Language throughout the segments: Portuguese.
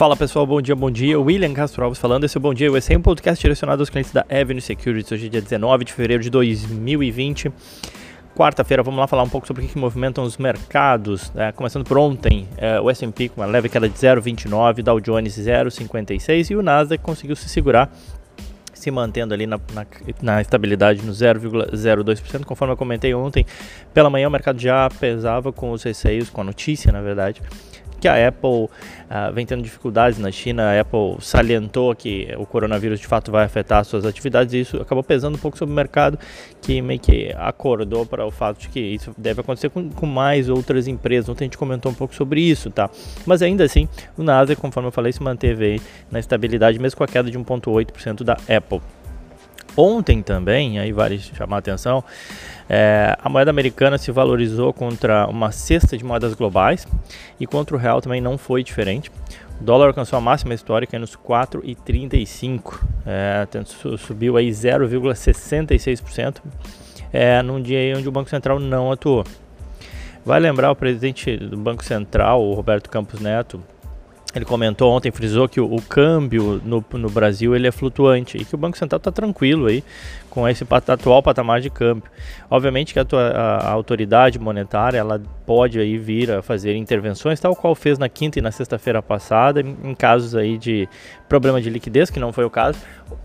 Fala pessoal, bom dia, bom dia. William Castro Alves falando. Esse é o Bom Dia é um podcast direcionado aos clientes da Avenue Securities. Hoje é dia 19 de fevereiro de 2020. Quarta-feira, vamos lá falar um pouco sobre o que, movimentam os mercados. É, começando por ontem, é, o S&P com uma leve queda de 0,29, Dow Jones 0,56 e o Nasdaq conseguiu se segurar se mantendo ali na, na, na estabilidade no 0,02%, conforme eu comentei ontem. Pela manhã o mercado já pesava com os receios, com a notícia, na verdade, que a Apple uh, vem tendo dificuldades na China. A Apple salientou que o coronavírus de fato vai afetar suas atividades e isso acabou pesando um pouco sobre o mercado, que meio que acordou para o fato de que isso deve acontecer com, com mais outras empresas. Ontem a gente comentou um pouco sobre isso, tá? Mas ainda assim, o Nasdaq, conforme eu falei, se manteve na estabilidade, mesmo com a queda de 1,8% da Apple. Ontem também, aí vale chamar a atenção, é, a moeda americana se valorizou contra uma cesta de moedas globais e contra o real também não foi diferente. O dólar alcançou a máxima histórica nos 4,35, é, subiu aí 0,66%, é, num dia onde o Banco Central não atuou. Vai lembrar o presidente do Banco Central, o Roberto Campos Neto, ele comentou ontem, frisou que o, o câmbio no, no, Brasil ele é flutuante e que o Banco Central está tranquilo aí com esse atual patamar de câmbio. Obviamente que a, tua, a, a, autoridade monetária ela pode aí vir a fazer intervenções, tal qual fez na quinta e na sexta-feira passada, em, em casos aí de problema de liquidez, que não foi o caso,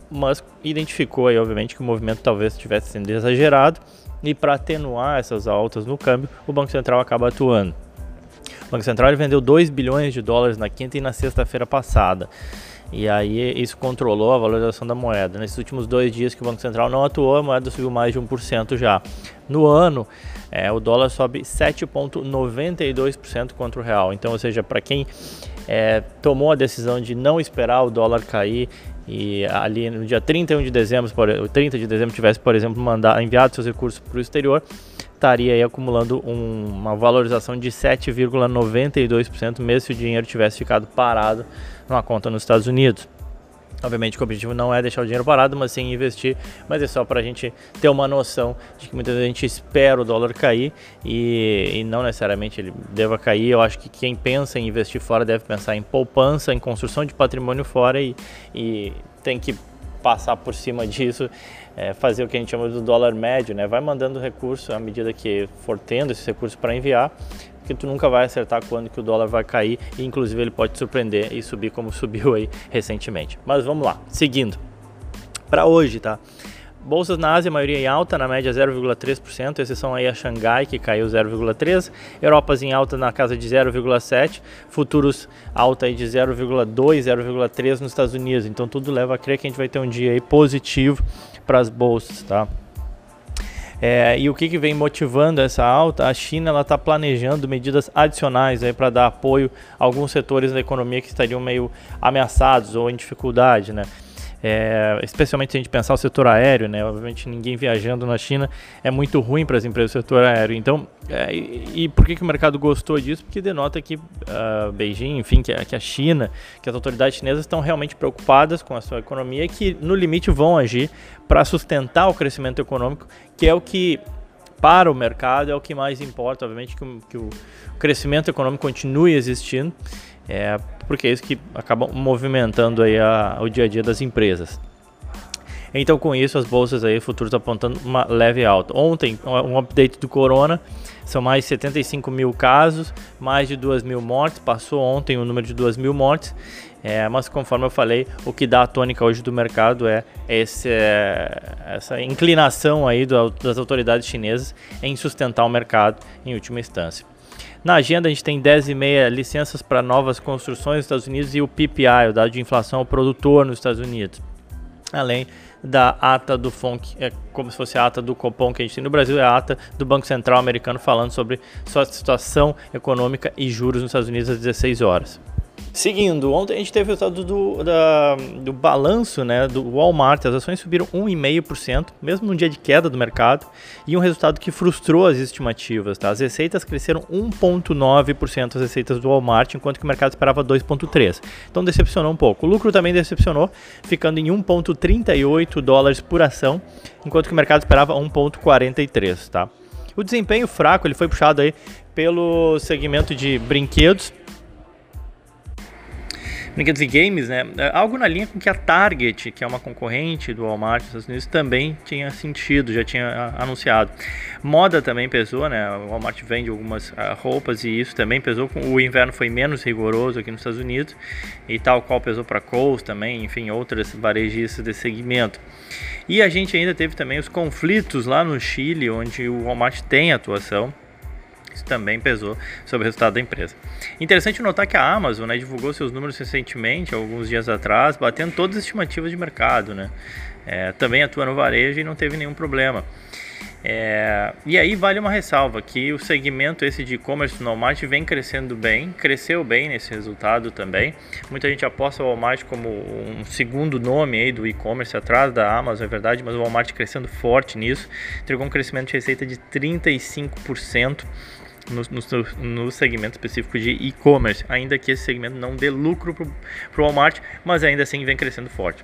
mas identificou aí obviamente que o movimento talvez estivesse sendo exagerado e para atenuar essas altas no câmbio, o Banco Central acaba atuando. O Banco Central vendeu 2 bilhões de dólares na quinta e na sexta-feira passada. E aí isso controlou a valorização da moeda. Nesses últimos dois dias que o Banco Central não atuou, a moeda subiu mais de 1% já. No ano, é, o dólar sobe 7,92% contra o real. Então, ou seja, para quem é, tomou a decisão de não esperar o dólar cair e ali no dia 31 de dezembro, por, 30 de dezembro tivesse, por exemplo, mandar, enviado seus recursos para o exterior, estaria aí acumulando um, uma valorização de 7,92%, mesmo se o dinheiro tivesse ficado parado numa conta nos Estados Unidos. Obviamente que o objetivo não é deixar o dinheiro parado, mas sim investir. Mas é só para a gente ter uma noção de que muitas vezes a gente espera o dólar cair e, e, não necessariamente ele deva cair. Eu acho que quem pensa em investir fora deve pensar em poupança, em construção de patrimônio fora e, e tem que passar por cima disso, é, fazer o que a gente chama do dólar médio, né? Vai mandando recurso à medida que for tendo esses recursos para enviar, que tu nunca vai acertar quando que o dólar vai cair e inclusive ele pode te surpreender e subir como subiu aí recentemente. Mas vamos lá, seguindo. Para hoje, tá? Bolsas na Ásia, maioria em alta, na média 0,3%, exceção aí a Xangai, que caiu 0,3%, Europas em alta na casa de 0,7%, futuros alta aí de 0,2%, 0,3% nos Estados Unidos. Então tudo leva a crer que a gente vai ter um dia aí positivo para as bolsas, tá? É, e o que, que vem motivando essa alta? A China está planejando medidas adicionais para dar apoio a alguns setores da economia que estariam meio ameaçados ou em dificuldade, né? É, especialmente se a gente pensar o setor aéreo, né? Obviamente ninguém viajando na China é muito ruim para as empresas do setor aéreo. Então, é, e, e, por que, que o mercado gostou disso? Porque denota que uh, Beijing, enfim, que, que, a China, que as autoridades chinesas estão realmente preocupadas com a sua economia e que no limite vão agir para sustentar o crescimento econômico, que é o que para o mercado é o que mais importa, obviamente que o, que o crescimento econômico continue existindo é, porque é isso que acaba movimentando aí a, o dia a dia das empresas. Então, com isso, as bolsas aí futuros apontando uma leve alta. Ontem, um update do Corona, são mais de 75 mil casos, mais de 2 mil mortes. Passou ontem o número de 2 mil mortes, é, mas conforme eu falei, o que dá a tônica hoje do mercado é esse, é, essa inclinação aí do, das autoridades chinesas em sustentar o mercado em última instância. Na agenda, a gente tem 10,5 licenças para novas construções nos Estados Unidos e o PPI, o dado de inflação ao produtor nos Estados Unidos. Além da ata do FONC, é como se fosse a ata do Copom que a gente tem no Brasil, é a ata do Banco Central americano falando sobre sua situação econômica e juros nos Estados Unidos às 16 horas. Seguindo, ontem a gente teve o resultado do, da, do balanço né, do Walmart. As ações subiram 1,5%, mesmo num dia de queda do mercado, e um resultado que frustrou as estimativas. Tá? As receitas cresceram 1,9% as receitas do Walmart, enquanto que o mercado esperava 2,3%. Então decepcionou um pouco. O lucro também decepcionou, ficando em 1,38 dólares por ação, enquanto que o mercado esperava 1,43. Tá? O desempenho fraco ele foi puxado aí pelo segmento de brinquedos brinquedos e games, né? É algo na linha com que a Target, que é uma concorrente do Walmart nos Estados Unidos, também tinha sentido, já tinha anunciado. Moda também pesou, né? O Walmart vende algumas uh, roupas e isso também pesou. O inverno foi menos rigoroso aqui nos Estados Unidos e tal qual pesou para Kohl's também, enfim, outras varejistas desse segmento. E a gente ainda teve também os conflitos lá no Chile, onde o Walmart tem atuação isso também pesou sobre o resultado da empresa. Interessante notar que a Amazon né, divulgou seus números recentemente, alguns dias atrás, batendo todas as estimativas de mercado. Né? É, também atua no varejo e não teve nenhum problema. É, e aí vale uma ressalva que o segmento esse de e-commerce no Walmart vem crescendo bem, cresceu bem nesse resultado também. Muita gente aposta o Walmart como um segundo nome aí do e-commerce atrás da Amazon, é verdade, mas o Walmart crescendo forte nisso, entregou um crescimento de receita de 35% no, no, no, segmento específico de e-commerce, ainda que esse segmento não dê lucro para o Walmart, mas ainda assim vem crescendo forte.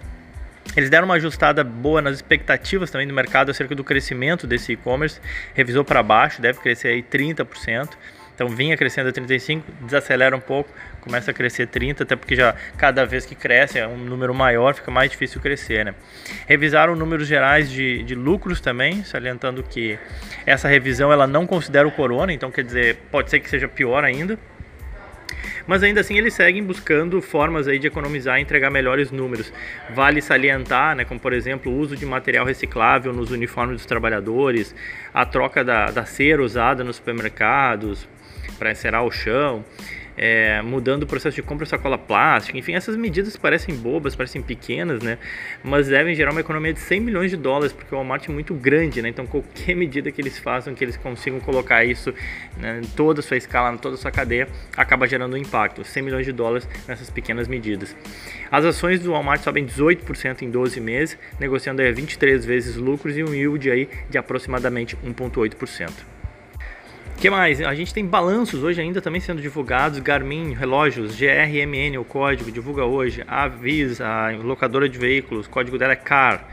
Eles deram uma ajustada boa nas expectativas também do mercado acerca do crescimento desse e-commerce, revisou para baixo, deve crescer aí 30%. Então vinha crescendo a 35, desacelera um pouco, começa a crescer 30, até porque já cada vez que cresce é um número maior, fica mais difícil crescer, né? Revisaram números gerais de, de lucros também, salientando que essa revisão ela não considera o corona, então quer dizer, pode ser que seja pior ainda. Mas ainda assim eles seguem buscando formas aí de economizar e entregar melhores números. Vale salientar, né, como por exemplo o uso de material reciclável nos uniformes dos trabalhadores, a troca da, da cera usada nos supermercados, para encerar o chão, é, mudando o processo de compra de sacola plástica, enfim, essas medidas parecem bobas, parecem pequenas, né? Mas devem gerar uma economia de 100 milhões de dólares, porque o Walmart é muito grande, né? Então qualquer medida que eles façam, que eles consigam colocar isso né, em toda a sua escala, em toda a sua cadeia, acaba gerando um impacto, 100 milhões de dólares nessas pequenas medidas. As ações do Walmart sobem 18% em 12 meses, negociando aí 23 vezes lucros e um yield aí de aproximadamente 1,8% que mais? A gente tem balanços hoje ainda também sendo divulgados. Garmin, relógios, GRMN, o código, divulga hoje. A Avisa, a locadora de veículos, o código dela é CAR.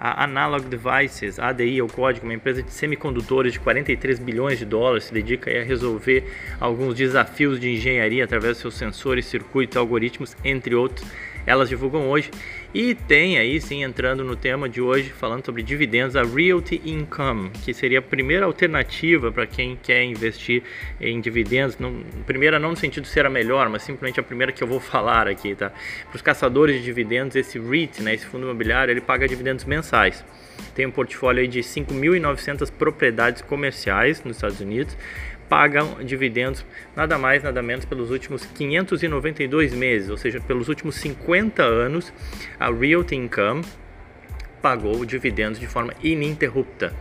A Analog Devices, ADI, é o código, uma empresa de semicondutores de 43 bilhões de dólares, se dedica a resolver alguns desafios de engenharia através dos seus sensores, circuitos, algoritmos, entre outros elas divulgam hoje. E tem aí sim, entrando no tema de hoje, falando sobre dividendos, a Realty Income, que seria a primeira alternativa para quem quer investir em dividendos. Não, primeira não no sentido de ser a melhor, mas simplesmente a primeira que eu vou falar aqui, tá? Para os caçadores de dividendos, esse REIT, né, esse fundo imobiliário, ele paga dividendos mensais. Tem um portfólio de 5.900 propriedades comerciais nos Estados Unidos pagam dividendos nada mais, nada menos pelos últimos 592 meses, ou seja, pelos últimos 50 anos, a Realty Income pagou dividendos de forma ininterrupta.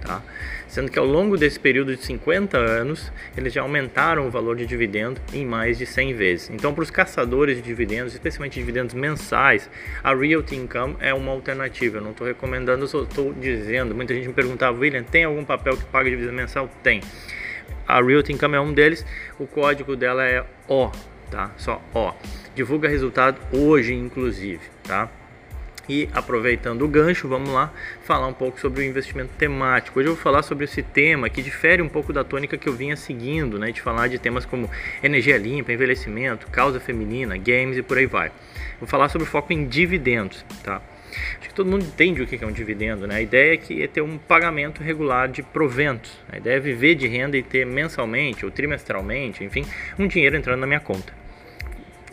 Tá? Sendo que ao longo desse período de 50 anos, eles já aumentaram o valor de dividendo em mais de 100 vezes. Então, para os caçadores de dividendos, especialmente dividendos mensais, a Realty Income é uma alternativa. Eu não estou recomendando, só estou dizendo. Muita gente me perguntava, William, tem algum papel que paga dividendo mensal? Tem. A Realty Income é um deles. O código dela é O, tá? Só O. Divulga resultado hoje, inclusive, tá? E aproveitando o gancho, vamos lá falar um pouco sobre o investimento temático. Hoje eu vou falar sobre esse tema que difere um pouco da tônica que eu vinha seguindo, né? De falar de temas como energia limpa, envelhecimento, causa feminina, games e por aí vai. Vou falar sobre o foco em dividendos, tá? Acho que todo mundo entende o que é um dividendo, né? A ideia é que é ter um pagamento regular de proventos. A ideia é viver de renda e ter mensalmente ou trimestralmente, enfim, um dinheiro entrando na minha conta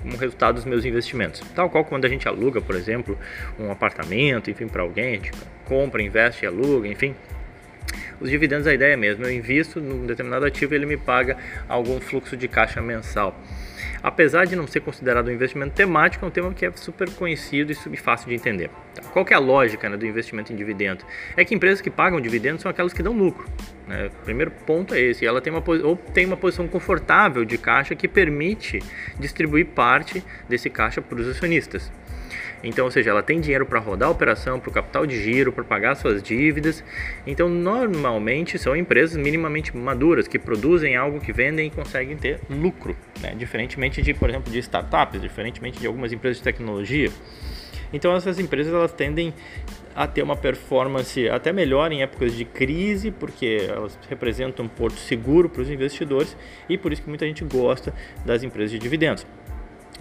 como resultado dos meus investimentos. Tal qual quando a gente aluga, por exemplo, um apartamento, enfim, para alguém, a gente compra, investe e aluga, enfim. Os dividendos, a ideia é mesmo, eu invisto num determinado ativo e ele me paga algum fluxo de caixa mensal. Apesar de não ser considerado um investimento temático, é um tema que é super conhecido e fácil de entender. Tá? Qual que é a lógica né, do investimento em dividendos? É que empresas que pagam dividendos são aquelas que dão lucro. Né? O primeiro ponto é esse. Ela tem uma, ou tem uma posição confortável de caixa que permite distribuir parte desse caixa para os acionistas. Então, ou seja, ela tem dinheiro para rodar a operação, para o capital de giro, para pagar suas dívidas. Então, normalmente são empresas minimamente maduras que produzem algo que vendem e conseguem ter lucro, né? diferentemente de, por exemplo, de startups, diferentemente de algumas empresas de tecnologia. Então, essas empresas elas tendem a ter uma performance até melhor em épocas de crise, porque elas representam um porto seguro para os investidores e por isso que muita gente gosta das empresas de dividendos.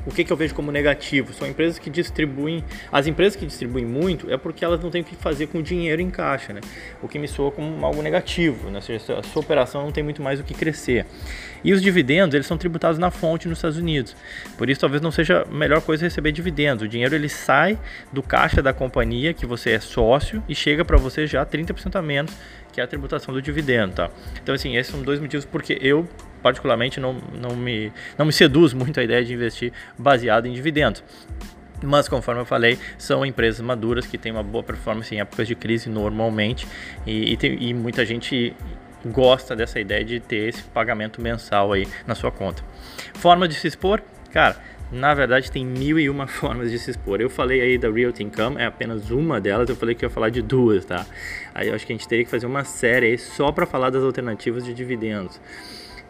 O que, que eu vejo como negativo? São empresas que distribuem. As empresas que distribuem muito é porque elas não têm o que fazer com o dinheiro em caixa, né? O que me soa como algo negativo, né? Ou seja, a sua operação não tem muito mais o que crescer. E os dividendos, eles são tributados na fonte nos Estados Unidos. Por isso, talvez não seja a melhor coisa receber dividendos. O dinheiro ele sai do caixa da companhia que você é sócio e chega para você já 30% a menos que é a tributação do dividendo, tá? Então, assim, esses são dois motivos porque eu particularmente não, não, me, não me seduz muito a ideia de investir baseado em dividendos. Mas, conforme eu falei, são empresas maduras que têm uma boa performance em épocas de crise normalmente e, e, tem, e muita gente gosta dessa ideia de ter esse pagamento mensal aí na sua conta. Forma de se expor? Cara, na verdade, tem mil e uma formas de se expor. Eu falei aí da Realty Income, é apenas uma delas. Eu falei que ia falar de duas, tá? Aí eu acho que a gente teria que fazer uma série aí só para falar das alternativas de dividendos.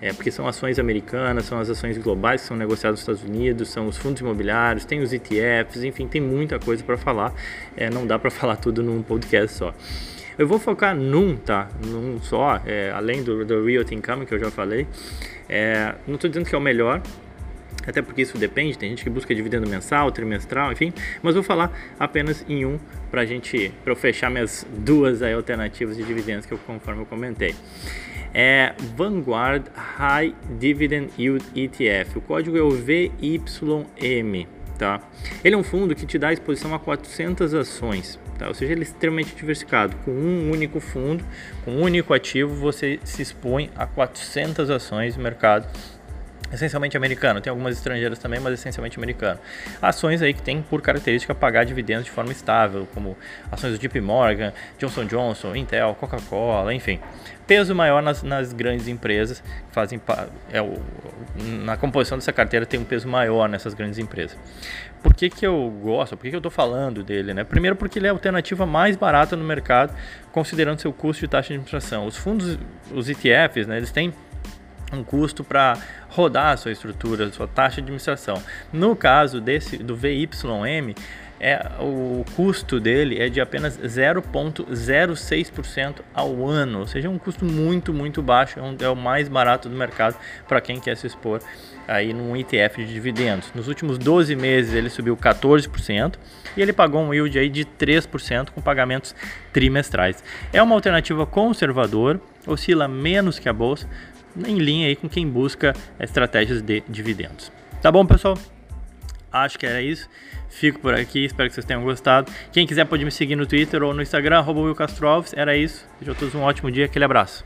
É, porque são ações americanas, são as ações globais que são negociadas nos Estados Unidos, são os fundos imobiliários, tem os ETFs, enfim, tem muita coisa para falar. É, não dá para falar tudo num podcast só. Eu vou focar num, tá? Num só, é, além do, do Realty Income que eu já falei. É, não estou dizendo que é o melhor, até porque isso depende, tem gente que busca dividendo mensal, trimestral, enfim, mas vou falar apenas em um para gente, para eu fechar minhas duas aí, alternativas de dividendos que eu conforme eu comentei. É Vanguard High Dividend Yield ETF. O código é o VYM, tá? Ele é um fundo que te dá exposição a 400 ações, tá? Ou seja, ele é extremamente diversificado. Com um único fundo, com um único ativo, você se expõe a 400 ações no mercado essencialmente americano, tem algumas estrangeiras também, mas essencialmente americano. Ações aí que tem por característica pagar dividendos de forma estável, como ações do JP Morgan, Johnson Johnson, Intel, Coca-Cola, enfim. Peso maior nas, nas grandes empresas, fazem é o, na composição dessa carteira tem um peso maior nessas grandes empresas. Por que, que eu gosto? Por que, que eu estou falando dele? Né? Primeiro porque ele é a alternativa mais barata no mercado, considerando seu custo de taxa de administração. Os fundos, os ETFs, né, eles têm um custo para rodar a sua estrutura, a sua taxa de administração. No caso desse do VYM, é, o custo dele é de apenas 0,06% ao ano, ou seja, é um custo muito, muito baixo, é, um, é o mais barato do mercado para quem quer se expor aí num ETF de dividendos. Nos últimos 12 meses ele subiu 14% e ele pagou um yield aí de 3% com pagamentos trimestrais. É uma alternativa conservadora, oscila menos que a bolsa, em linha aí com quem busca estratégias de dividendos. Tá bom, pessoal? Acho que era isso. Fico por aqui, espero que vocês tenham gostado. Quem quiser pode me seguir no Twitter ou no Instagram, arroba Era isso. A todos um ótimo dia, aquele abraço.